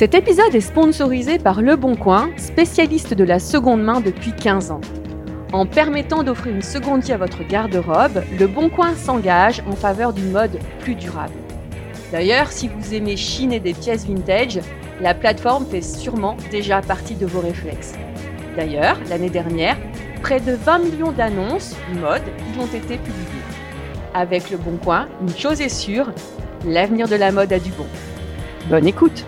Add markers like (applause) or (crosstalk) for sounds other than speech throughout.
Cet épisode est sponsorisé par Le Bon Coin, spécialiste de la seconde main depuis 15 ans. En permettant d'offrir une seconde vie à votre garde-robe, Le Bon Coin s'engage en faveur d'une mode plus durable. D'ailleurs, si vous aimez chiner des pièces vintage, la plateforme fait sûrement déjà partie de vos réflexes. D'ailleurs, l'année dernière, près de 20 millions d'annonces mode y ont été publiées. Avec Le Bon Coin, une chose est sûre, l'avenir de la mode a du bon. Bonne écoute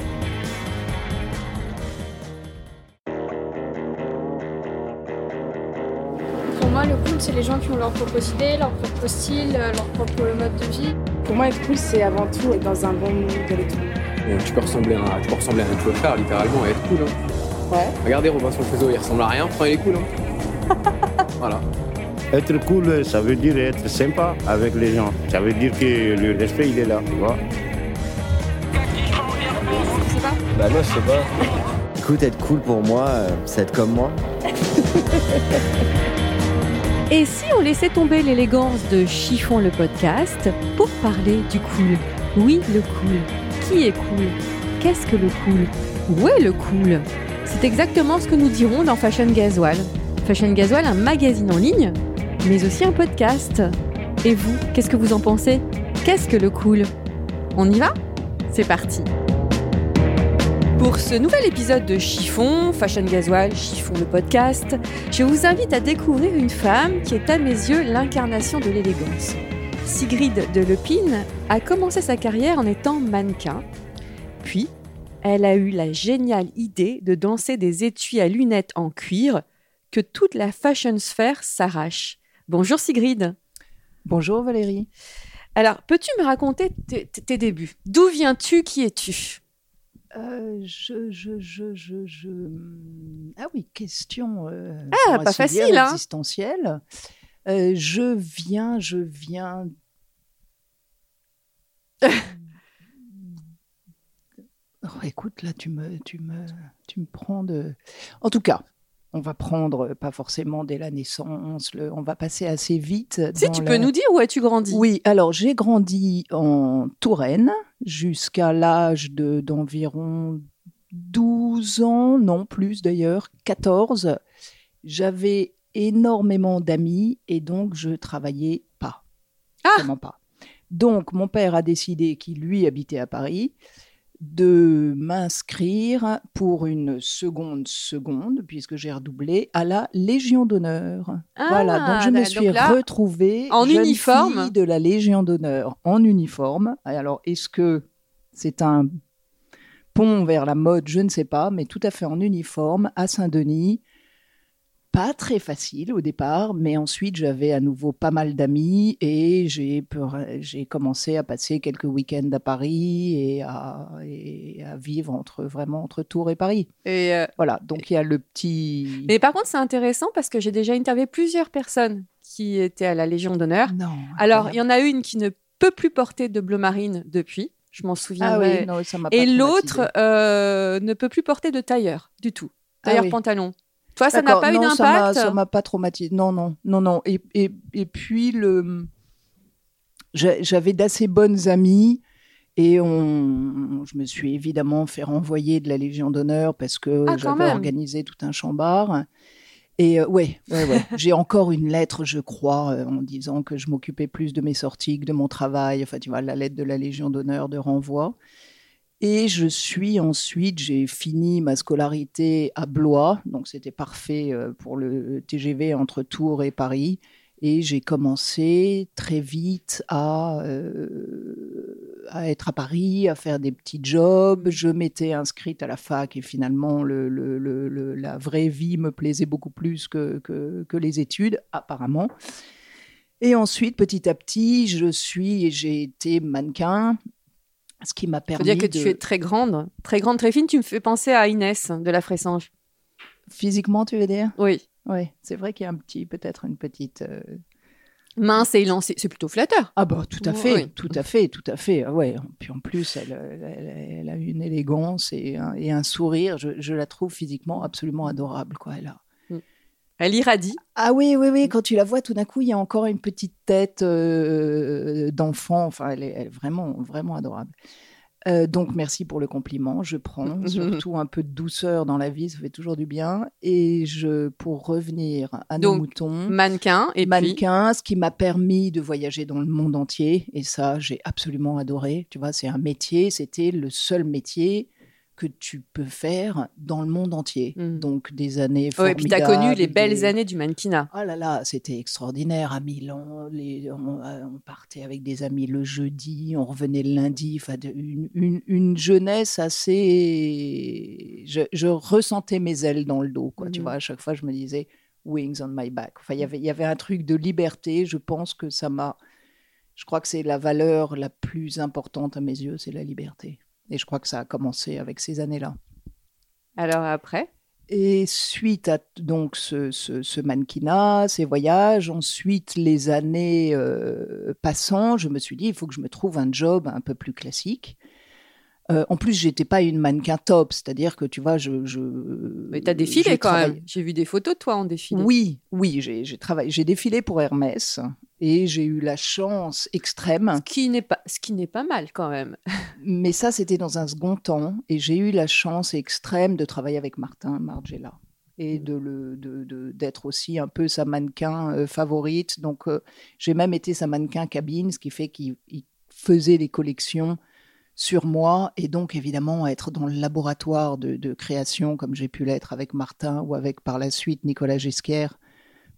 c'est les gens qui ont leur propre idée, leur propre style, euh, leur propre mode de vie. Pour moi, être cool, c'est avant tout être dans un bon mood. Euh, tu peux ressembler à, tu peux ressembler à un influenceur, littéralement, et être cool. Hein. Ouais. Regardez Robinson Crusoe, il ressemble à rien, pourtant il est cool. Hein. (laughs) voilà. Être cool, ça veut dire être sympa avec les gens. Ça veut dire que le respect, il est là, tu vois. Je sais pas. Bah moi je sais pas. Écoute, être cool pour moi, euh, c'est être comme moi. (laughs) Et si on laissait tomber l'élégance de Chiffon le podcast pour parler du cool? Oui, le cool. Qui est cool? Qu'est-ce que le cool? Où est le cool? C'est exactement ce que nous dirons dans Fashion Gasoil. Fashion Gasoil, un magazine en ligne, mais aussi un podcast. Et vous, qu'est-ce que vous en pensez? Qu'est-ce que le cool? On y va? C'est parti pour ce nouvel épisode de Chiffon, Fashion Gasoil, Chiffon le podcast, je vous invite à découvrir une femme qui est à mes yeux l'incarnation de l'élégance. Sigrid de Lepine a commencé sa carrière en étant mannequin, puis elle a eu la géniale idée de danser des étuis à lunettes en cuir que toute la fashion sphère s'arrache. Bonjour Sigrid. Bonjour Valérie. Alors, peux-tu me raconter tes, tes débuts? D'où viens-tu? Qui es-tu? Euh, je, je, je, je, je... Ah oui, question. euh, Ah, pas facile, hein. Existentielle. Euh, je viens, je viens. (laughs) Oh, écoute, là, tu me, tu me, tu me prends de. En tout cas, on va prendre pas forcément dès la naissance. Le... On va passer assez vite. Si, tu la- peux nous dire où as-tu grandi? Oui, alors j'ai grandi en Touraine jusqu'à l'âge de d'environ 12 ans, non plus d'ailleurs, 14. J'avais énormément d'amis et donc je travaillais pas. Ah pas. Donc mon père a décidé qu'il lui habitait à Paris de m'inscrire pour une seconde seconde, puisque j'ai redoublé, à la Légion d'honneur. Ah, voilà, donc je me donc suis là, retrouvée en jeune uniforme. fille de la Légion d'honneur en uniforme. Alors, est-ce que c'est un pont vers la mode? Je ne sais pas, mais tout à fait en uniforme à Saint-Denis. Pas très facile au départ, mais ensuite j'avais à nouveau pas mal d'amis et j'ai commencé à passer quelques week-ends à Paris et à, et à vivre entre vraiment entre Tours et Paris. Et, euh, Voilà, donc il y a le petit. Mais par contre, c'est intéressant parce que j'ai déjà interviewé plusieurs personnes qui étaient à la Légion d'honneur. Non. Alors, il y en a une qui ne peut plus porter de bleu marine depuis. Je m'en ah souviendrai. oui, non, ça m'a pas Et l'autre euh, ne peut plus porter de tailleur du tout. Tailleur Ah oui. pantalon. Toi, ça n'a pas eu non, ça m'a- d'impact Ça m'a pas traumatisé. Non, non, non, non. Et, et, et puis, le... j'a- j'avais d'assez bonnes amies et on... je me suis évidemment fait renvoyer de la Légion d'honneur parce que Ah, j'avais organisé tout un chambard. Et euh, ouais, ouais, ouais. (laughs) j'ai encore une lettre, je crois, euh, en disant que je m'occupais plus de mes sorties que de mon travail. Enfin, tu vois, la lettre de la Légion d'honneur de renvoi. Et je suis ensuite, j'ai fini ma scolarité à Blois, donc c'était parfait euh, pour le TGV entre Tours et Paris. Et j'ai commencé très vite à, euh, à être à Paris, à faire des petits jobs. Je m'étais inscrite à la fac et finalement le, le- le- le- la vraie vie me plaisait beaucoup plus que, que les études, apparemment. Et ensuite, petit à petit, je suis et j'ai été mannequin Ce qui m'a Faut permis dire que de... tu es très grande, très grande, très fine. Tu me fais penser à Inès de la Fressange. Physiquement, tu veux dire? Oui. Oui, c'est vrai qu'il y a un petit, peut-être une petite... euh, Mince et élancée. C'est plutôt flatteur. Ah bah tout à Oui, fait, oui. tout à fait, tout à fait. Ah Ouais. Puis en plus, elle, elle- elle- elle a une élégance et un, et un sourire. Je, je la trouve physiquement absolument adorable. Quoi. Elle a... Elle irradie. Ah oui, oui, oui. Quand tu la vois, tout d'un coup, il y a encore une petite tête euh, d'enfant. Enfin, elle est, elle est vraiment, vraiment adorable. Euh, donc merci pour le compliment. Je prends (laughs) surtout un peu de douceur dans la vie, ça fait toujours du bien. Et je, pour revenir à nos Donc, moutons, Mannequin et puis mannequin, ce qui m'a permis de voyager dans le monde entier. Et ça, j'ai absolument adoré. Tu vois, c'est un métier, c'était le seul métier que tu peux faire dans le monde entier. Mm. Donc des années Ouais, et puis tu as connu les belles des- années du mannequinat. Oh là là, c'était extraordinaire à Milan. Les, on, euh, on partait avec des amis le jeudi, on revenait le lundi. Enfin, une, une- une jeunesse assez. Je, je ressentais mes ailes dans le dos. Quoi, Tu Mhm. vois, à chaque fois, je me disais wings on my back. Enfin, il y avait- il y avait un truc de liberté. Je pense que ça m'a. Je crois que c'est la valeur la plus importante à mes yeux, c'est la liberté. Et je crois que ça a commencé avec ces années-là. Alors après, Et suite à donc ce, ce- ce mannequinat, ces voyages, ensuite les années euh, passant, je me suis dit il faut que je me trouve un job un peu plus classique. Euh, en plus, j'étais pas une mannequin top, c'est-à-dire que tu vois, je. je mais tu as défilé quand même. J'ai vu des photos de toi en défilé. Oui, oui, j'ai j'ai travaillé, j'ai défilé pour Hermès et j'ai eu la chance extrême Ce qui n'est pas, ce qui n'est pas mal quand même. Mais ça, c'était dans un second temps. Et j'ai eu la chance extrême de travailler avec Martin Margiela et de le, de, de- d'être aussi un peu sa mannequin euh, favorite. Donc, euh, j'ai même été sa mannequin cabine, ce qui fait qu'il il faisait les collections sur moi. Et donc, évidemment, être dans le laboratoire de, de création, comme j'ai pu l'être avec Martin ou avec par la suite Nicolas Ghesquière.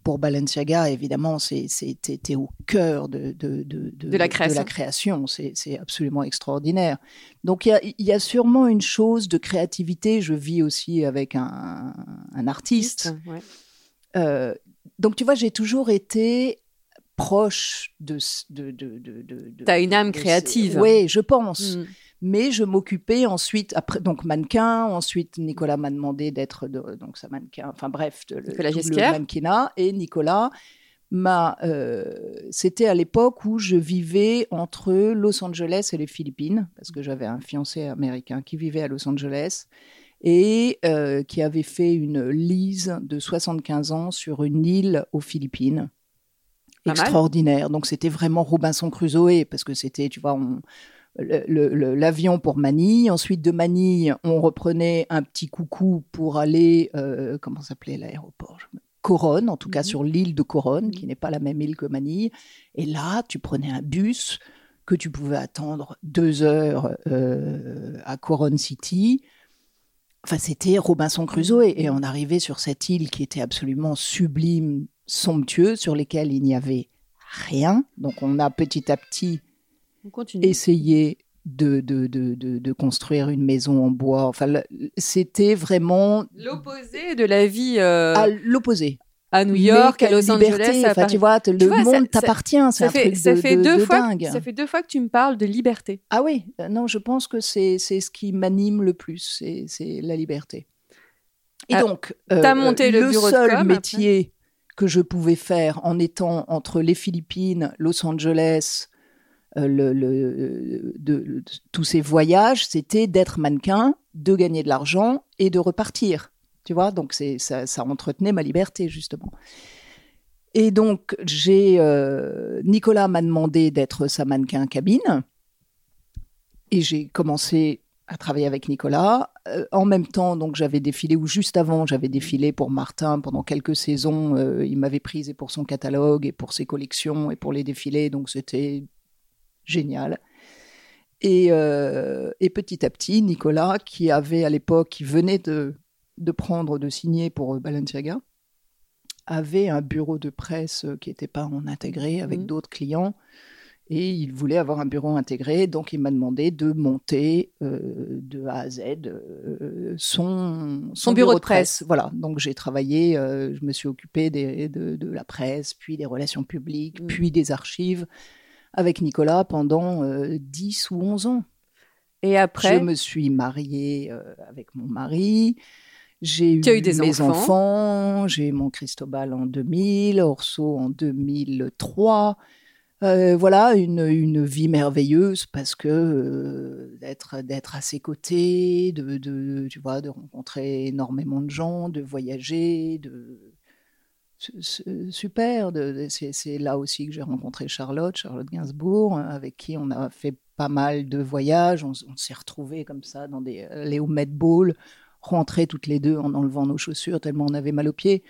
Pour Balenciaga, évidemment, t'es au cœur de, de, de, De la création. C'est, absolument extraordinaire. Donc il y y a sûrement une chose de créativité. Je vis aussi avec un, un artiste. Ouais. Euh, donc tu vois, j'ai toujours été proche de... de, de, T'as une âme créative. Oui, je pense. Mm. Mais je m'occupais ensuite, après, donc mannequin, ensuite Nicolas m'a demandé d'être de- donc sa mannequin, enfin bref, de, le, Nicolas mannequinat. Et Nicolas m'a. euh, C'était à l'époque où je vivais entre Los Angeles et les Philippines, parce que j'avais un fiancé américain qui vivait à Los Angeles et euh, qui avait fait une lise de 75 ans sur une île aux Philippines. Pas mal. Extraordinaire. Donc c'était vraiment Robinson Crusoe, parce que c'était, tu vois, on, l'avion pour Manille. Ensuite, de Manille, on reprenait un petit coucou pour aller, euh, comment s'appelait l'aéroport? Coronne, en tout cas Mhm. sur l'île de Coronne, qui n'est pas la même île que Manille. Et là, tu prenais un bus que tu pouvais attendre deux heures euh, à Coronne City. Enfin, c'était Robinson Crusoe. Et on arrivait sur cette île qui était absolument sublime, somptueuse, sur lesquelles il n'y avait rien. Donc, on a petit à petit. Essayer de, de, de, de, de construire une maison en bois. Enfin, c'était vraiment L'opposé de la vie euh, à l'opposé. à New York, à Los liberté. Angeles, à Enfin, Paris. tu vois, le vois, monde t'appartient. Ça fait, ça de, fait de- deux de fois, dingue. ça fait deux fois que tu me parles de liberté. Ah oui, euh, non, je pense que c'est c'est ce qui m'anime le plus, c'est c'est la liberté. Et Ah, donc, t'as monté le bureau de seul com, métier que je pouvais faire en étant entre les Philippines, Los Angeles, euh, le- de, tous ces voyages, c'était d'être mannequin, de gagner de l'argent et de repartir. Tu vois, donc ça, ça entretenait ma liberté justement. Et donc, j'ai euh, Nicolas m'a demandé d'être sa mannequin cabine. Et j'ai commencé à travailler avec Nicolas. Euh, en même temps, donc j'avais défilé, ou juste avant, j'avais défilé pour Martin pendant quelques saisons. Euh, il m'avait prise et pour son catalogue, et pour ses collections, et pour les défilés. Donc c'était génial. Et, euh, et petit à petit, Nicolas, qui avait à l'époque, qui venait de, de prendre, de signer pour euh, Balenciaga, avait un bureau de presse euh, qui n'était pas en intégré avec Mhm. d'autres clients. Et il voulait avoir un bureau intégré, donc il m'a demandé de monter euh, de A à Z euh, son, Son bureau de presse. Voilà, donc j'ai travaillé, euh, je me suis occupée des- de, de la presse, puis des relations publiques, Mm. puis des archives avec Nicolas pendant euh, 10 ou 11 ans. Et après? Je me suis mariée euh, avec mon mari. J'ai eu, eu des mes enfants? enfants. J'ai eu mon Cristobal en 2000, Orso en 2003. Euh, voilà, une, une vie merveilleuse parce que euh, d'être d'être à ses côtés, de, de, tu vois, de rencontrer énormément de gens, de voyager, de super. c'est là aussi que j'ai rencontré Charlotte, Charlotte Gainsbourg, hein, avec qui on a fait pas mal de voyages. On, s'est retrouvés comme ça dans des les au Met Ball, rentrés toutes les deux en enlevant nos chaussures tellement on avait mal aux pieds.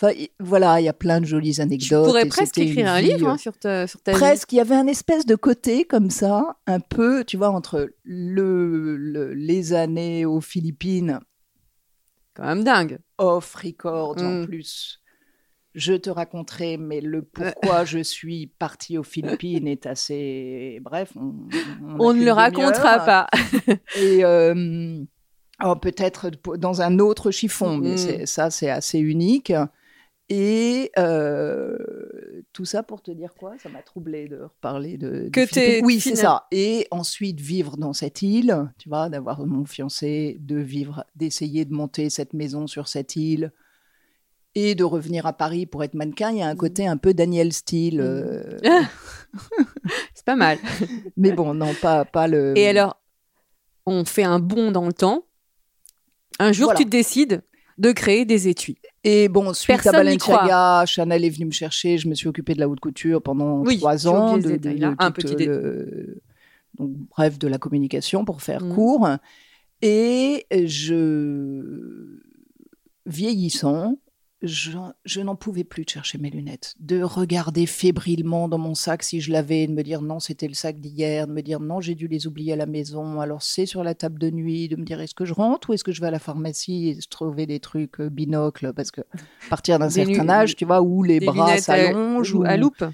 Enfin, voilà, il y a plein de jolies tu anecdotes. pourrais et presque écrire un livre euh, hein, sur, ta, sur ta vie. Presque, il y avait un espèce de côté comme ça, un peu, tu vois, entre le, le- les années aux Philippines, Quand même dingue. off records en Mm. plus. Je te raconterai, mais le (laughs) pourquoi je suis partie aux Philippines est assez. Bref, on, on a On ne le racontera pas. (laughs) Et euh, oh, peut-être dans un autre chiffon, mais Mm. c'est- ça, c'est assez unique. Et euh, tout ça pour te dire quoi? Ça m'a troublé de reparler de. Que t'es Oui, c'est ça. Et ensuite vivre dans cette île, tu vois, d'avoir mon fiancé, de vivre, d'essayer de monter cette maison sur cette île. Et de revenir à Paris pour être mannequin, il y a un côté un peu Daniel Steele. euh, (laughs) C'est pas mal. (laughs) mais bon, non, pas, pas le. Et alors, on fait un bond dans le temps. Un jour, Voilà. tu décides de créer des étuis. Et bon, suite Personne à Balenciaga, Chanel est venu me chercher. Je me suis occupée de la haute couture pendant Oui, trois ans. de- de- Un petit dé- le- donc, bref, de la communication pour faire Mhm. court. Et je, vieillissant, je, je n'en pouvais plus de chercher mes lunettes, de regarder fébrilement dans mon sac si je l'avais, de me dire non, c'était le sac d'hier, de me dire non, j'ai dû les oublier à la maison, alors c'est sur la table de nuit, de me dire est-ce que je rentre ou est-ce que je vais à la pharmacie et trouver des trucs euh, binocles, parce que à partir d'un certain âge, tu vois, où les bras s'allongent, ou ou à loupe.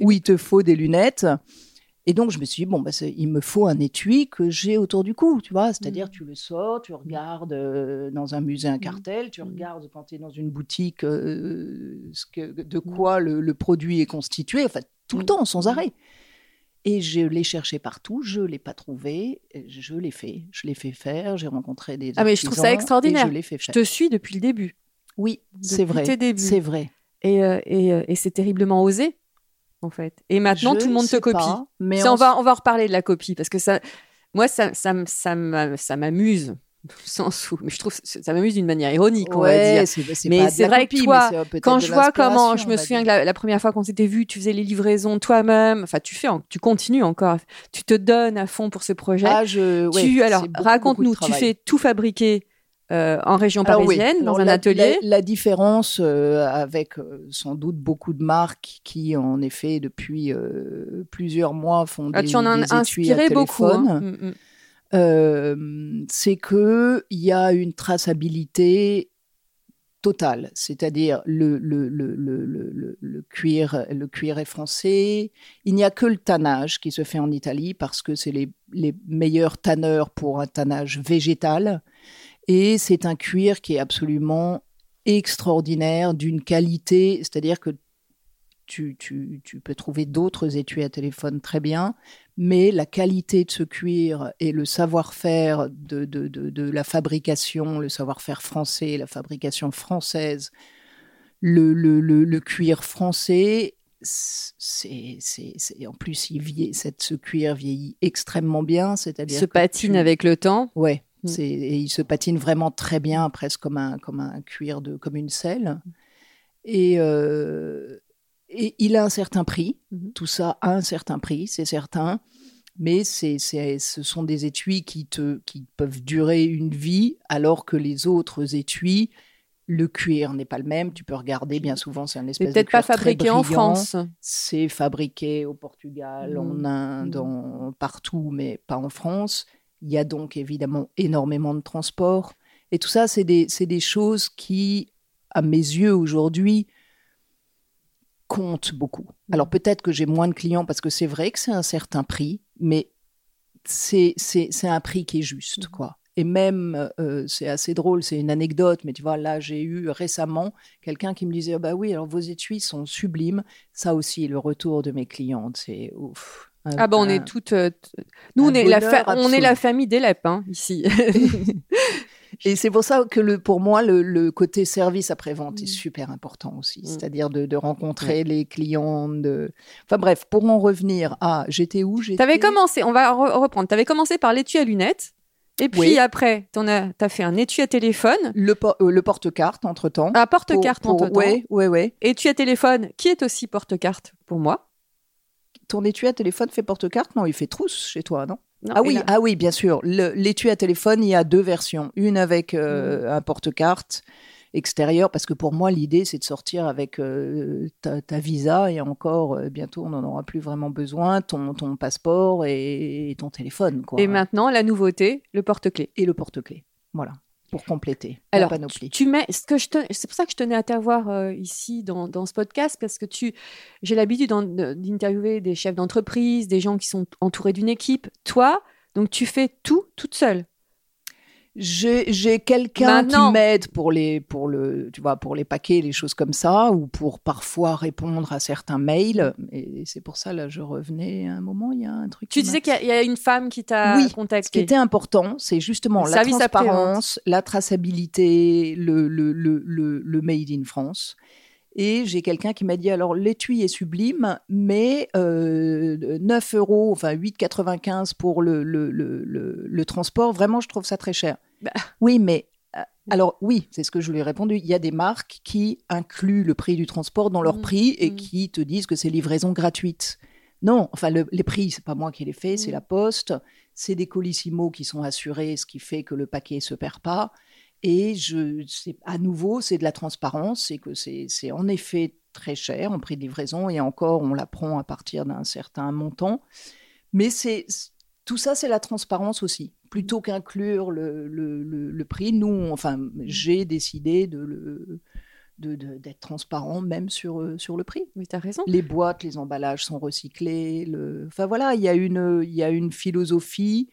Où il te faut des lunettes. Et donc, je me suis dit, bon, bah, il me faut un étui que j'ai autour du cou, tu vois. C'est-à-dire, Mm. tu le sors, tu regardes euh, dans un musée un cartel, tu regardes quand tu es dans une boutique euh, ce que, de quoi le, le produit est constitué, enfin, tout le temps, sans arrêt. Et je l'ai cherché partout, je ne l'ai pas trouvé, je l'ai fait. Je l'ai fait faire, j'ai rencontré des Ah, mais je trouve ça extraordinaire. Je fait te suis depuis le début. Oui, c'est vrai. C'est vrai. Et, euh, et, euh, et c'est terriblement osé, en fait. Et maintenant, Je tout le monde te copie. pas, mais Ça, on, on va, on va en reparler de la copie, parce que ça, moi, ça, ça, ça m'a- ça m'amuse, sans sous. Mais je trouve ça m'amuse d'une manière ironique, on va dire. Mais c'est vrai que toi, peut-être Quand je vois comment, je me souviens que la, la première fois qu'on s'était vu, tu faisais les livraisons toi-même. Enfin, tu fais, en- tu continues encore. Tu te donnes à fond pour ce projet. Ah, je, ouais, tu, alors, raconte-nous, tu fais tout fabriquer euh, en région Alors oui, parisienne, alors dans un la- atelier. La, la différence euh, avec euh, sans doute beaucoup de marques qui, en effet, depuis euh, plusieurs mois font Ah, des, tu en as inspiré beaucoup. hein. Mm, mm. c'est que il y a une traçabilité totale, c'est-à-dire le cuir, le cuir est français. Il n'y a que le tannage qui se fait en Italie parce que c'est les, les meilleurs tanneurs pour un tannage végétal. Et c'est un cuir qui est absolument extraordinaire, d'une qualité, c'est-à-dire que tu, tu, tu peux trouver d'autres étuis à téléphone très bien, mais la qualité de ce cuir et le savoir-faire de, de, de, de la fabrication, le savoir-faire français, la fabrication française, le, le, le, le cuir français, c'est, en plus, il vieillit, cette, ce cuir vieillit extrêmement bien, c'est-à-dire se patine tu- avec le temps. Ouais, Mm. et il se patine vraiment très bien, presque comme un, comme un cuir de, comme une selle. Et, euh, et il a un certain prix. Mhm. Tout ça a un certain prix, c'est certain. Mais c'est, c'est, ce sont des étuis qui, te, qui peuvent durer une vie, alors que les autres étuis, le cuir n'est pas le même. Tu peux regarder, bien souvent, c'est un espèce de peut-être pas fabriqué en. France. C'est fabriqué au Portugal, en. Inde, en- partout, mais pas en France. Il y a donc évidemment énormément de transport. Et tout ça, c'est des, des choses qui, à mes yeux aujourd'hui, comptent beaucoup. Alors peut-être que j'ai moins de clients parce que c'est vrai que c'est un certain prix, mais c'est un prix qui est juste, quoi. Et même, euh, c'est assez drôle, c'est une anecdote, mais tu vois, là, j'ai eu récemment quelqu'un qui me disait, bah oui, alors vos étuis sont sublimes. Ça aussi, le retour de mes clientes, c'est ouf. Ah bah on un- est toutes... euh, Nous, on est, la on est famille d'Elep, hein, ici. (laughs) (laughs) Et c'est pour ça que le, pour moi, le, le côté service après-vente est super important aussi. Mm. C'est-à-dire de, de rencontrer les clients. De... Enfin bref, pour en revenir à j'étais où j'étais... T'avais commencé, on va re- reprendre, t'avais commencé par l'étui à lunettes, et puis Oui. après, t'en as, t'as fait un étui à téléphone, Le, por- euh, le porte-carte, entre-temps. un porte-carte Pour- en pour- Ouais, ouais, ouais. étui à téléphone, qui est aussi porte-carte pour moi. Ton étui à téléphone fait porte-carte Non, il fait trousse chez toi, non Non, Ah oui, là- ah oui, bien sûr. L'étui à téléphone, il y a deux versions. Une avec Mm. euh, un porte-carte extérieur, parce que pour moi, l'idée, c'est de sortir avec euh, ta, ta visa, et encore, euh, bientôt, on n'en aura plus vraiment besoin, ton, ton passeport et, et ton téléphone. Quoi. Et maintenant, la nouveauté, le porte-clés. Et le porte-clés. Voilà, pour compléter la Alors, panoplie. tu mets ce que je c'est pour ça que je tenais à t'avoir euh, ici dans, dans ce podcast parce que tu, j'ai l'habitude d'interviewer des chefs d'entreprise, des gens qui sont entourés d'une équipe. Toi, donc tu fais tout toute seule. J'ai quelqu'un qui Maintenant. m'aide pour les pour le tu vois pour les paquets les choses comme ça ou pour parfois répondre à certains mails et c'est pour ça là je revenais à un moment il y a un truc Tu qui disais qu'il y a- il y, a une femme qui t'a Oui, Ce qui contacté. était important, c'est justement Le la après-vente. transparence, la traçabilité, le, le, le, le, le made in France. Et j'ai quelqu'un qui m'a dit alors l'étui est sublime, mais euh, 9 euros, enfin 8,95 pour le, le, le, le, transport, vraiment je trouve ça très cher. Bah. Oui, mais euh, alors oui, c'est ce que je lui ai répondu. Il y a des marques qui incluent le prix du transport dans leur Mhm. prix et Mhm. qui te disent que c'est livraison gratuite. Non, enfin le- les prix, c'est pas moi qui les fais, c'est Mhm. la Poste. C'est des colissimo qui sont assurés, ce qui fait que le paquet se perd pas. Et je, à nouveau, c'est de la transparence, c'est que c'est, en effet très cher en prix de livraison et encore on la prend à partir d'un certain montant. Mais c'est tout ça, c'est la transparence aussi. Plutôt qu'inclure le, le, le- le prix, nous, on- enfin, j'ai décidé de le, d'être transparent même sur, euh, sur le prix. Oui, t'as raison. Les boîtes, les emballages sont recyclés. Le... Enfin voilà, il y, a une- il y a une philosophie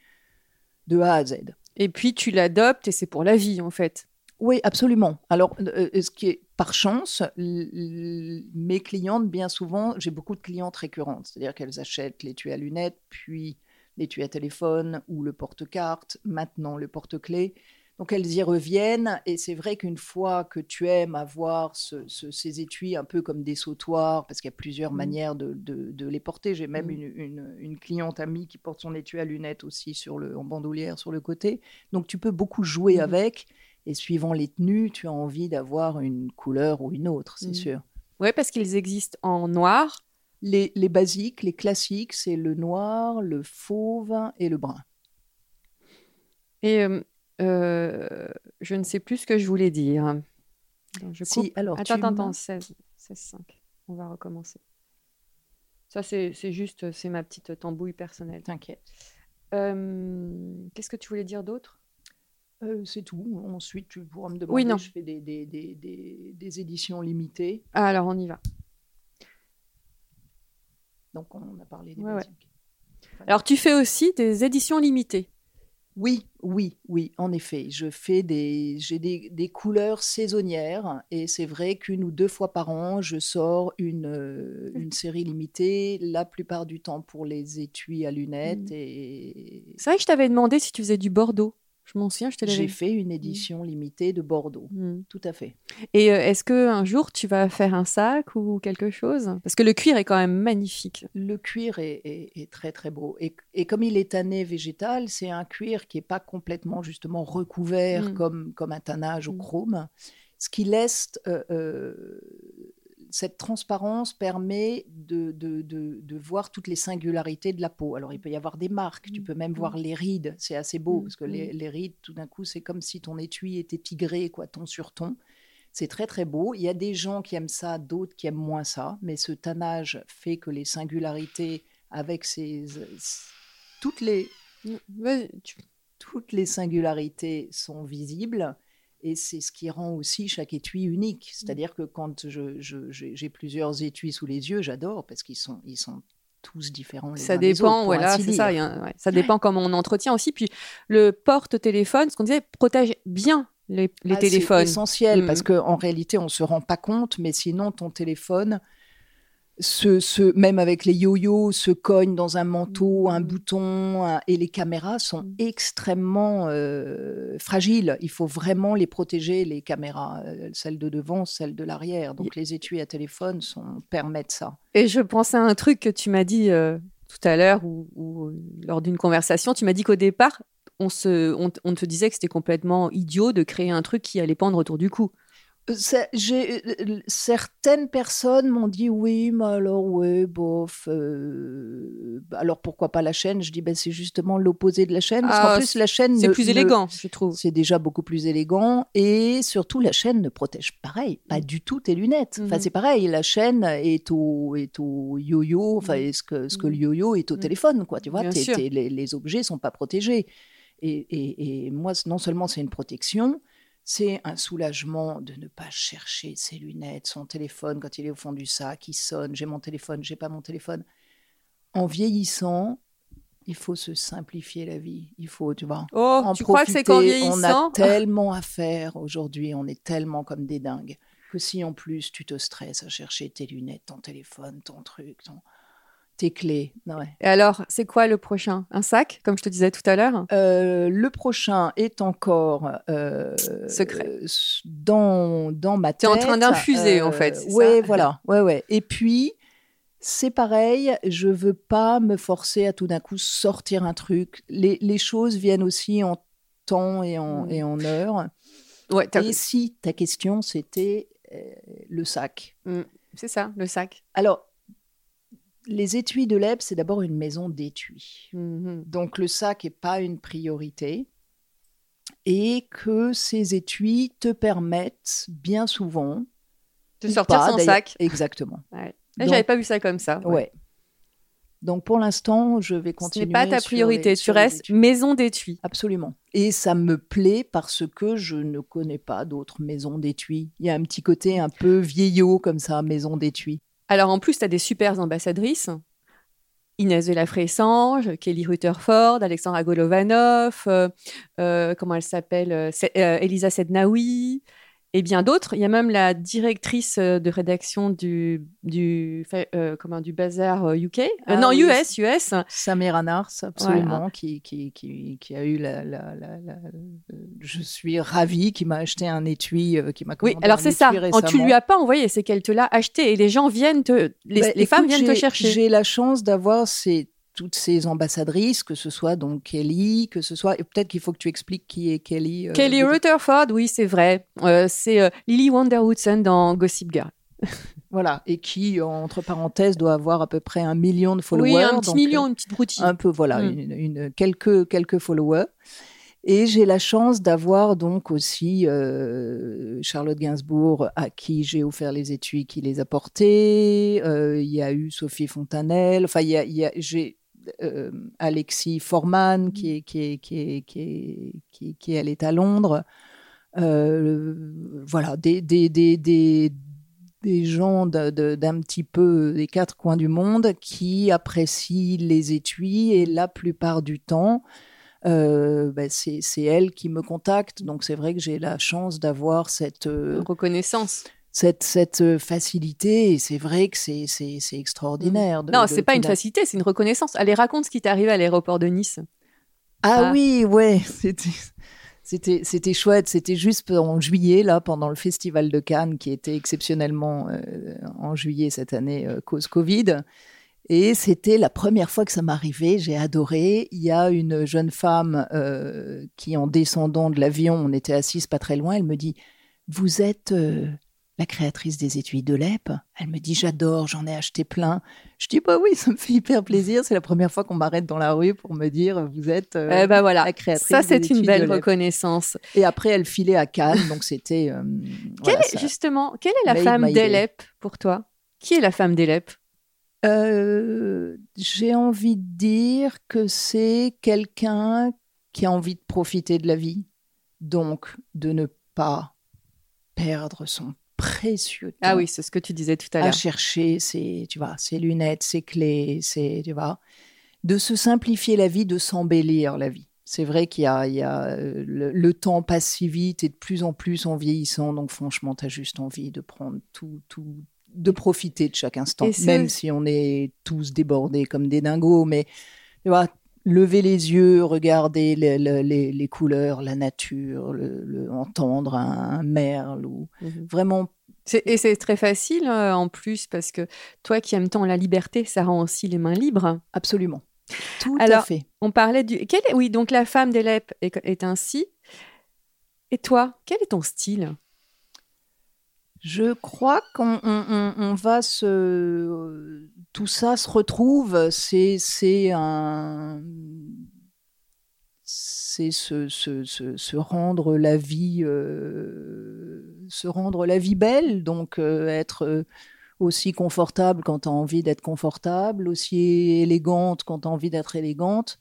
de A à Z. Et puis tu l'adoptes et c'est pour la vie en fait. Oui, absolument. Alors, euh, ce qui est par chance, mes clientes, bien souvent, j'ai beaucoup de clientes récurrentes, c'est-à-dire qu'elles achètent l'étui à lunettes, puis l'étui à téléphone ou le porte-carte, maintenant le porte-clés. Donc elles y reviennent et c'est vrai qu'une fois que tu aimes avoir ce- ce- ces étuis un peu comme des sautoirs, parce qu'il y a plusieurs Mm. manières de, de- de les porter. J'ai même Mm. une, une- une cliente amie qui porte son étui à lunettes aussi sur le, en bandoulière sur le côté. Donc tu peux beaucoup jouer Mhm. avec et suivant les tenues, tu as envie d'avoir une couleur ou une autre, c'est sûr. Ouais, parce qu'ils existent en noir. Les, les basiques, les classiques, c'est le noir, le fauve et le brun. Et euh, je ne sais plus ce que je voulais dire. Je Si, coupe. alors, attends, attends, m'as- attends, 16, 16, 5. On va recommencer. Ça, c'est juste, c'est ma petite tambouille personnelle. T'inquiète. Euh, Qu'est-ce que tu voulais dire d'autre? Euh, c'est tout. Ensuite, tu pourras me demander. Oui, non. Je fais des, des- des- des- éditions limitées. Ah, Alors, on y va. Donc, on a parlé des Ouais. Alors, tu fais aussi des éditions limitées. Oui, oui, oui, en effet. Je fais des, j'ai des, des couleurs saisonnières et c'est vrai qu'une ou deux fois par an, je sors une, euh, une (laughs) série limitée, la plupart du temps pour les étuis à lunettes Mhm. et C'est vrai que je t'avais demandé si tu faisais du Bordeaux. Je m'en souviens, je te l'avais j'ai fait une édition limitée de Bordeaux. Hmm. Tout à fait. Et euh, est-ce que un jour tu vas faire un sac ou quelque chose? Parce que le cuir est quand même magnifique. Le cuir est, est- est très très beau. Et, et comme il est tanné végétal, c'est un cuir qui n'est pas complètement justement recouvert Mm. comme, comme un tannage au Mm. chrome. Ce qui laisse euh, euh, cette transparence permet de, de, de- de voir toutes les singularités de la peau. Alors il peut y avoir des marques, tu Mm. peux même Mm. voir les rides, c'est assez beau Mm. parce que les, les rides, tout d'un coup, c'est comme si ton étui était tigré, quoi, ton sur ton. C'est très très beau. Il y a des gens qui aiment ça, d'autres qui aiment moins ça, mais ce tannage fait que les singularités avec ces toutes les tu- toutes les singularités sont visibles et c'est ce qui rend aussi chaque étui unique. C'est-à-dire que quand je- je- j'ai j'ai plusieurs étuis sous les yeux, j'adore parce qu'ils sont, ils sont tous différents. Les Ça uns des autres, dépend, voilà, c'est ça. un- ouais, ça dépend comment on entretient aussi. Puis le porte-téléphone, ce qu'on disait, protège bien les, les Ah, c'est téléphones. essentiel Mm. parce qu'en réalité, on ne se rend pas compte, mais sinon, ton téléphone, se, se, même avec les yo-yo, se cognent dans un manteau, un bouton, un- et les caméras sont Mm. extrêmement euh, fragiles. Il faut vraiment les protéger, les caméras, euh, celles de devant, celles de l'arrière. Donc les étuis à téléphone sont, permettent ça. Et je pensais à un truc que tu m'as dit euh, tout à l'heure ou, ou lors d'une conversation. Tu m'as dit qu'au départ, on, se, on, on te disait que c'était complètement idiot de créer un truc qui allait pendre autour du cou. Euh, euh, certaines personnes m'ont dit oui, mais alors ouais, bof. euh, bah, alors pourquoi pas la chaîne? Je dis ben c'est justement l'opposé de la chaîne. Parce Ah, qu'en plus la chaîne C'est plus ne- élégant, je trouve. C'est déjà beaucoup plus élégant et surtout la chaîne ne protège pareil, pas du tout tes lunettes. Enfin Mhm. c'est pareil, la chaîne est au est au yo-yo, enfin Mhm. ce que ce que Mhm. le yo-yo est au téléphone quoi. Tu vois, les, les objets sont pas protégés. Et, et- et moi non seulement c'est une protection, c'est un soulagement de ne pas chercher ses lunettes, son téléphone quand il est au fond du sac, il sonne, j'ai mon téléphone, j'ai pas mon téléphone. En vieillissant, il faut se simplifier la vie. Il faut, tu vois, Oh, en tu crois que c'est qu'en profiter. On vieillissant? a tellement à faire aujourd'hui, on est tellement comme des dingues, que si en plus tu te stresses à chercher tes lunettes, ton téléphone, ton truc, ton- tes clés. Ouais. Et alors, c'est quoi le prochain? Un sac, comme je te disais tout à l'heure? Euh, le prochain est encore euh, Secret. euh, dans, dans ma T'es tête. en train d'infuser, en fait, Ouais, ça? voilà. Ouais, ouais. Et puis, c'est pareil, je veux pas me forcer à tout d'un coup sortir un truc. Les, les choses viennent aussi en temps et en, Mm. et en heure. Ouais, Et si ta question, c'était euh, le sac. c'est ça, le sac. Alors, les étuis de l'EB, c'est d'abord une maison d'étuis. Mhm. Donc le sac n'est pas une priorité et que ces étuis te permettent bien souvent De sortir pas, son d'ailleurs- sac. Exactement. Ouais. J'avais pas vu ça comme ça. Ouais. Donc pour l'instant, je vais Ce continuer. n'est pas ta priorité. les- tu restes maison d'étui. Absolument. Et ça me plaît parce que je ne connais pas d'autres maisons d'étui. Il y a un petit côté un peu vieillot comme ça, maison d'étui. Alors en plus, tu as des super ambassadrices. Inès de la Fressange, Kelly Rutherford, Alexandra Golovanov, euh, euh, comment elle s'appelle euh, euh, Elisa Sednaoui, et bien d'autres. Il y a même la directrice euh, de rédaction du, du, euh, comment, du Bazar UK. Euh, Ah non, oui. US, US. Samira Nars, absolument, qui, qui, qui, qui a eu la, la- la- la- Je suis ravie, qui m'a acheté un étui, qui m'a Oui, commandé alors un c'est ça. Oh, tu lui récemment. as pas envoyé, c'est qu'elle te l'a acheté et les gens viennent te, les, Bah, les femmes viennent te chercher. J'ai la chance d'avoir ces, toutes ces ambassadrices, que ce soit donc Kelly, que ce soit. Peut-être qu'il faut que tu expliques qui est Kelly. euh, Kelly Rutherford, oui, c'est vrai. Euh, c'est euh, Lily Wonder-Woodson dans Gossip Girl. (laughs) Voilà, et qui, entre parenthèses, doit avoir à peu près un million de followers. oui, un petit donc, million, une petite broutille. un peu, voilà, Mm. une, une- quelques, quelques followers. Et j'ai la chance d'avoir donc aussi euh, Charlotte Gainsbourg, à qui j'ai offert les étuis, qui les a portés. Euh, Il y a eu Sophie Fontanelle. Enfin, y a, y a- j'ai euh, Alexis Forman, qui est, qui est, qui est, qui qui, à Londres. Euh, voilà, des, des, des, des, des gens de- de- d'un petit peu des quatre coins du monde qui apprécient les étuis et la plupart du temps, euh, ben, c'est elle qui me contacte. Donc c'est vrai que j'ai la chance d'avoir cette, euh, Reconnaissance. Cette, cette euh, facilité et c'est vrai que c'est c'est- c'est extraordinaire. de- non, de c'est pas tout une facilité, c'est une reconnaissance. Allez, raconte ce qui t'est arrivé à l'aéroport de Nice. Ah, Ah. oui, ouais, (laughs) c'était c'était c'était chouette. C'était juste en juillet là, pendant le festival de Cannes qui était exceptionnellement euh, en juillet cette année euh, cause Covid. Et c'était la première fois que ça m'arrivait. J'ai adoré. Il y a une jeune femme euh, qui, en descendant de l'avion, on était assises pas très loin. Elle me dit "Vous êtes la créatrice des étuis de l'EP Elle me dit "J'adore, j'en ai acheté plein." Je dis "Bah oui, (laughs) ça me fait hyper plaisir. C'est la première fois qu'on m'arrête dans la rue pour me dire "Vous êtes euh, Eh ben voilà, la créatrice ça c'est une belle reconnaissance. Et après, elle filait à Cannes, donc c'était. euh, Quelle voilà, justement, quelle est la made femme d'Elep pour toi? Qui est la femme d'Elep Euh, J'ai envie de dire que c'est quelqu'un qui a envie de profiter de la vie, donc de ne pas perdre son précieux Ah oui, c'est ce que tu disais tout à à l'heure. chercher ses, tu vois, ses lunettes, ses clés, ses, tu vois, de se simplifier la vie, de s'embellir la vie. C'est vrai qu'il y a, il y a euh, le, le temps passe si vite et de plus en plus en vieillissant, donc franchement, tu as juste envie de prendre tout, tout, de profiter de chaque instant, même si on est tous débordés comme des dingos. Mais tu vois, lever les yeux, regarder les, les- les- les couleurs, la nature, le, le- entendre un, un merle ou Mhm. vraiment. C'est- Et c'est très facile euh, en plus parce que toi qui aimes tant la liberté, ça rend aussi les mains libres. Absolument. Tout à Alors, fait. On parlait du. Quel est... Oui, donc la femme d'Elep est, est ainsi. Et toi, quel est ton style? Je crois qu'on on- on- on va se. Tout ça se retrouve. C'est c'est un. C'est se, se, se, se rendre la vie. euh, se rendre la vie belle. Donc, euh, être euh, aussi confortable quand tu as envie d'être confortable, aussi élégante quand tu as envie d'être élégante.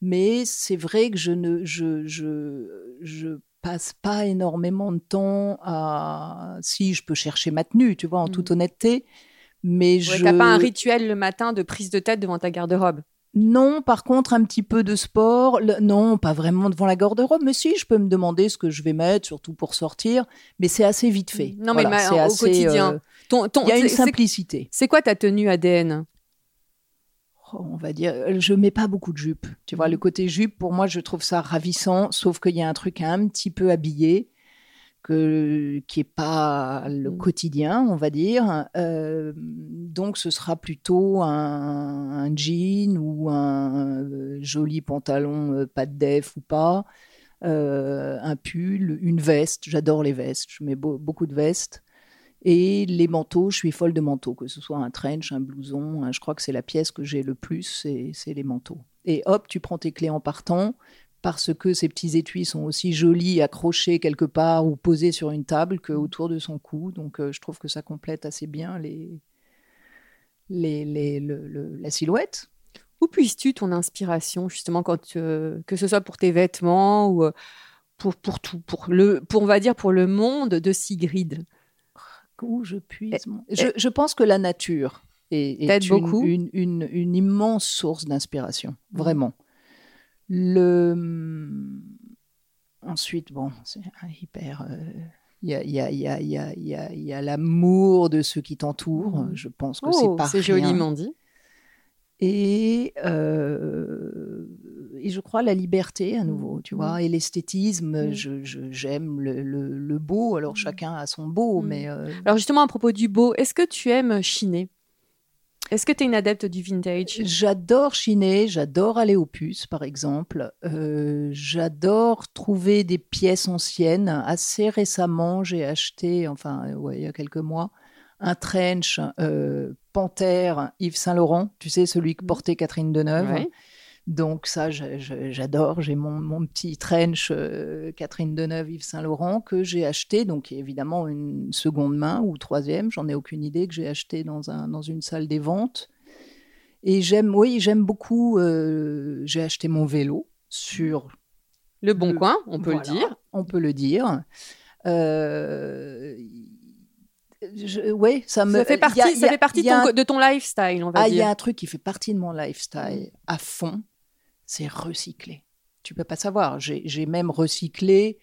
Mais c'est vrai que je ne. Je, je, je passe pas énormément de temps à. Si, je peux chercher ma tenue, tu vois, en toute honnêteté. Mais Ouais, je. T'as pas un rituel le matin de prise de tête devant ta garde-robe? Non, par contre, un petit peu de sport. Le- Non, pas vraiment devant la garde-robe. Mais si, je peux me demander ce que je vais mettre, surtout pour sortir. Mais c'est assez vite fait. Non, mais ma- au assez, quotidien. euh, Ton, ton- Il y a une simplicité. C'est quoi ta tenue ADN Oh, on va dire, euh, je mets pas beaucoup de jupe. Tu vois, le côté jupe, pour moi, je trouve ça ravissant, sauf qu'il y a un truc un petit peu habillé, que, qui est pas le Mhm. quotidien, on va dire. Euh, donc, ce sera plutôt un, un jean ou un euh, joli pantalon, euh, pas de def ou pas, euh, un pull, une veste. J'adore les vestes, je mets beau- beaucoup de vestes. Et les manteaux, je suis folle de manteaux, que ce soit un trench, un blouson, je crois que c'est la pièce que j'ai le plus, c'est les manteaux. Et hop, tu prends tes clés en partant, parce que ces petits étuis sont aussi jolis, accrochés quelque part ou posés sur une table que autour de son cou. Donc euh, je trouve que ça complète assez bien les, les, les- le- le- la silhouette. Où puisses-tu ton inspiration, justement, quand, euh, que ce soit pour tes vêtements ou euh, pour, pour tout, pour le, pour, on va dire, pour le monde de Sigrid? Où je puise mon- je, je pense que la nature est, une, beaucoup? une, une- une immense source d'inspiration, vraiment. Le... Ensuite, bon, c'est un hyper... euh, Il y a, il y a- il y a- il y a- il y a- il y a l'amour de ceux qui t'entourent. Mhm. Je pense que Oh, c'est pas c'est joliment dit. Et, euh, et je crois la liberté à nouveau, tu vois, et l'esthétisme. Je- J'aime le, le- le beau. Alors chacun a son beau, mais euh, Alors, justement, à propos du beau, est-ce que tu aimes chiner? Est-ce que tu es une adepte du vintage? J'adore chiner, j'adore aller aux puces, par exemple. Euh, j'adore trouver des pièces anciennes. Assez récemment, j'ai acheté, enfin, ouais, il y a quelques mois, un trench euh, Panthère Yves Saint-Laurent, tu sais, celui que portait Catherine Deneuve. Ouais. Donc ça, j'adore. J'ai mon, mon petit trench euh, Catherine Deneuve, Yves Saint-Laurent, que j'ai acheté, donc qui est évidemment une seconde main ou troisième, j'en ai aucune idée, que j'ai acheté dans, un, dans une salle des ventes. Et j'aime, oui, j'aime beaucoup, euh, j'ai acheté mon vélo sur... Le bon Le- coin, on peut voilà, le dire. On peut le dire. Euh, je- ouais, ça me... Ça fait partie, a- ça a- fait partie de ton, un- de ton lifestyle, on va ah, il y dire. a un truc qui fait partie de mon lifestyle à fond, c'est recycler. Tu peux pas savoir. J'ai même recyclé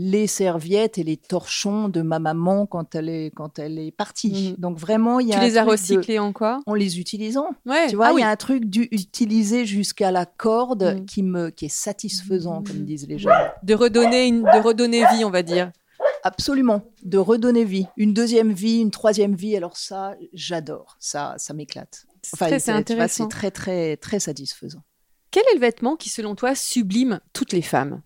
les serviettes et les torchons de ma maman quand elle est, quand elle est partie. Mhm. Donc vraiment, il y a Tu les as de- recyclés en quoi? En les utilisant. Ouais. Tu vois, ah il oui. y a un truc d'utiliser jusqu'à la corde Mhm. qui, me, qui est satisfaisant, comme disent les gens. de redonner une, de redonner vie, on va dire. Absolument, de redonner vie. Une deuxième vie, une troisième vie. Alors ça, j'adore. Ça, ça m'éclate. C'est Enfin, c'est intéressant. C'est très, très, très satisfaisant. Quel est le vêtement qui, selon toi, sublime toutes les femmes?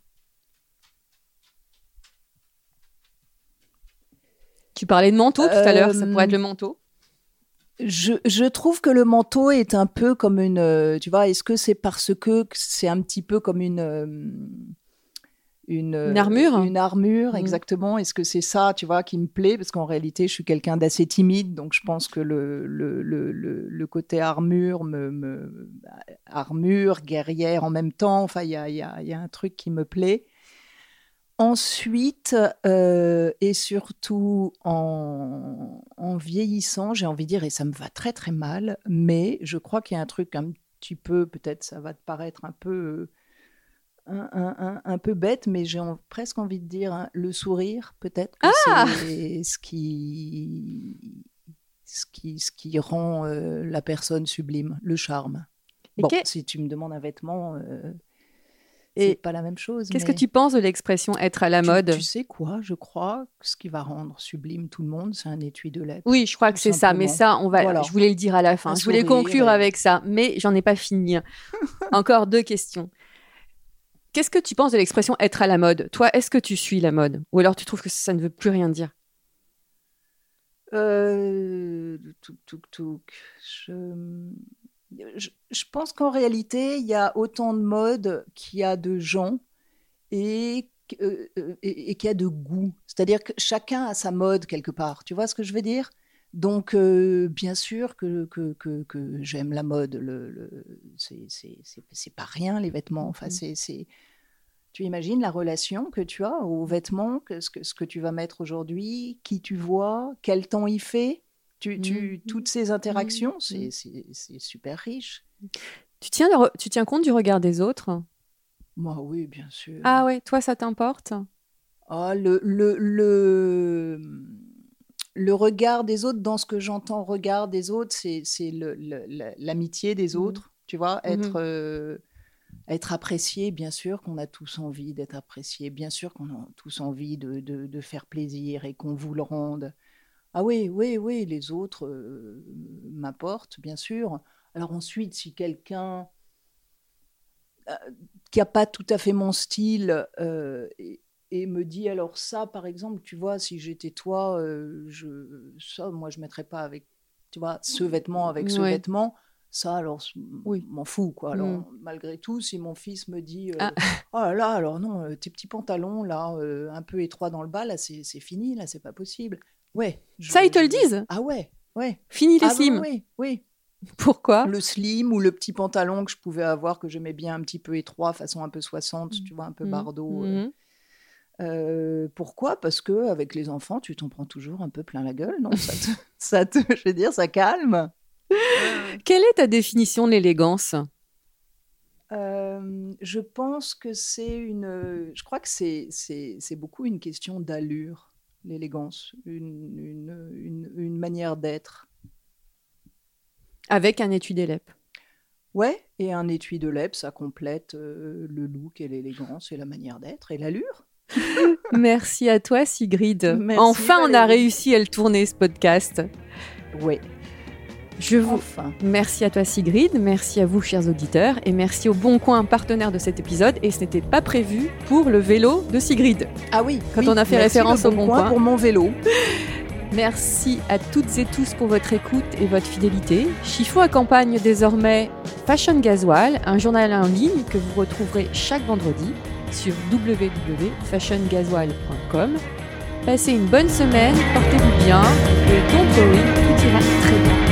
Tu parlais de manteau tout à l'heure, ça pourrait être le manteau. Je, je trouve que le manteau est un peu comme une. euh, Tu vois, est-ce que c'est parce que c'est un petit peu comme une. Une, Une armure Une armure, Mhm. exactement. Est-ce que c'est ça, tu vois, qui me plaît? Parce qu'en réalité, je suis quelqu'un d'assez timide, donc je pense que le, le, le, le, côté armure, me, me- armure, guerrière en même temps, enfin, il y a, y, a, y a un truc qui me plaît. Ensuite, euh, et surtout en, en vieillissant, j'ai envie de dire, et ça me va très très mal, mais je crois qu'il y a un truc un petit peu, peut-être ça va te paraître un peu, euh, un, un- un- un peu bête, mais j'ai en- presque envie de dire hein, le sourire, peut-être que Ah c'est ce qui, ce qui, ce qui rend euh, la personne sublime, le charme. Et bon, si tu me demandes un vêtement, euh, Et c'est pas la même chose. Qu'est-ce mais que tu penses de l'expression être à la tu- mode? Tu sais quoi Je crois que ce qui va rendre sublime tout le monde, c'est un étui de lait. Oui, je crois que c'est ça, mais ça, on va. Voilà. Je voulais le dire à la fin. Un je voulais sourire conclure avec ça, mais j'en ai pas fini. (laughs) Encore deux questions. Qu'est-ce que tu penses de l'expression être à la mode? Toi, est-ce que tu suis la mode? Ou alors tu trouves que ça ne veut plus rien dire? Euh. Je, pense qu'en réalité, il y a autant de modes qu'il y a de gens euh, euh, et, qu'il y a de goût. C'est-à-dire que chacun a sa mode quelque part. Tu vois ce que je veux dire? Donc, bien sûr que, que, j'aime la mode. C'est- pas rien, les vêtements. Enfin, Mhm. c'est-. Tu imagines la relation que tu as aux vêtements, que ce, que ce que tu vas mettre aujourd'hui, qui tu vois, quel temps il fait. Tu, tu- Mhm. Toutes ces interactions, Mhm. c'est super riche. tu tiens, le tu tiens compte du regard des autres? Moi, oui, bien sûr. Ah ouais, toi, ça t'importe? Ah, le, le, le, le regard des autres, dans ce que j'entends regard des autres, c'est l'amitié des autres, tu vois, Mhm. être, euh, être apprécié, bien sûr qu'on a tous envie d'être apprécié, bien sûr qu'on a tous envie de, de, de faire plaisir et qu'on vous le rende. Ah oui, oui, oui, les autres euh, m'apportent, bien sûr. Alors ensuite, si quelqu'un euh, qui n'a pas tout à fait mon style et, et me dit alors ça, par exemple, tu vois, si j'étais toi, je, ça, moi, je mettrais pas avec, tu vois, ce vêtement avec ce Ouais. vêtement. Ça, alors, Oui. m'en fous, quoi. Alors, Mm. malgré tout, si mon fils me dit, euh, Ah. (laughs) oh là là, alors non, euh, tes petits pantalons, là, euh, un peu étroits dans le bas, là, c'est fini, là, c'est pas possible. Ouais. je- Ça, ils te le disent? Ah ouais, ouais. Fini les Ah slims. oui, oui. (laughs) Pourquoi? Le slim ou le petit pantalon que je pouvais avoir, que j'aimais bien un petit peu étroit, façon un peu 60, tu vois, un peu euh. Mhm. Euh, pourquoi? Parce que avec les enfants, tu t'en prends toujours un peu plein la gueule, non? Ça te, (laughs) ça te- je veux dire, ça calme. (laughs) Quelle est ta définition de l'élégance? Euh, je pense que c'est une. Je crois que c'est c'est c'est beaucoup une question d'allure, l'élégance, une, une, une, une manière d'être. Avec un étui des lèpes. Ouais, et un étui de lèvres, ça complète euh, le look et l'élégance et la manière d'être et l'allure. (laughs) Merci à toi, Sigrid. Merci, enfin, on a réussi à le tourner, ce podcast. Ouais, Je vous enfin. Merci à toi Sigrid, merci à vous chers auditeurs et merci au Bon Coin, partenaire de cet épisode. Et ce n'était pas prévu pour le vélo de Sigrid. Ah oui, Quand oui, on a fait référence au Bon Coin Coin. pour mon vélo. (laughs) Merci à toutes et tous pour votre écoute et votre fidélité. Chiffon accompagne désormais Fashion Gasoil, un journal en ligne que vous retrouverez chaque vendredi sur www.fashiongasoil.com. Passez une bonne semaine, portez-vous bien et don't worry, tout ira très bien.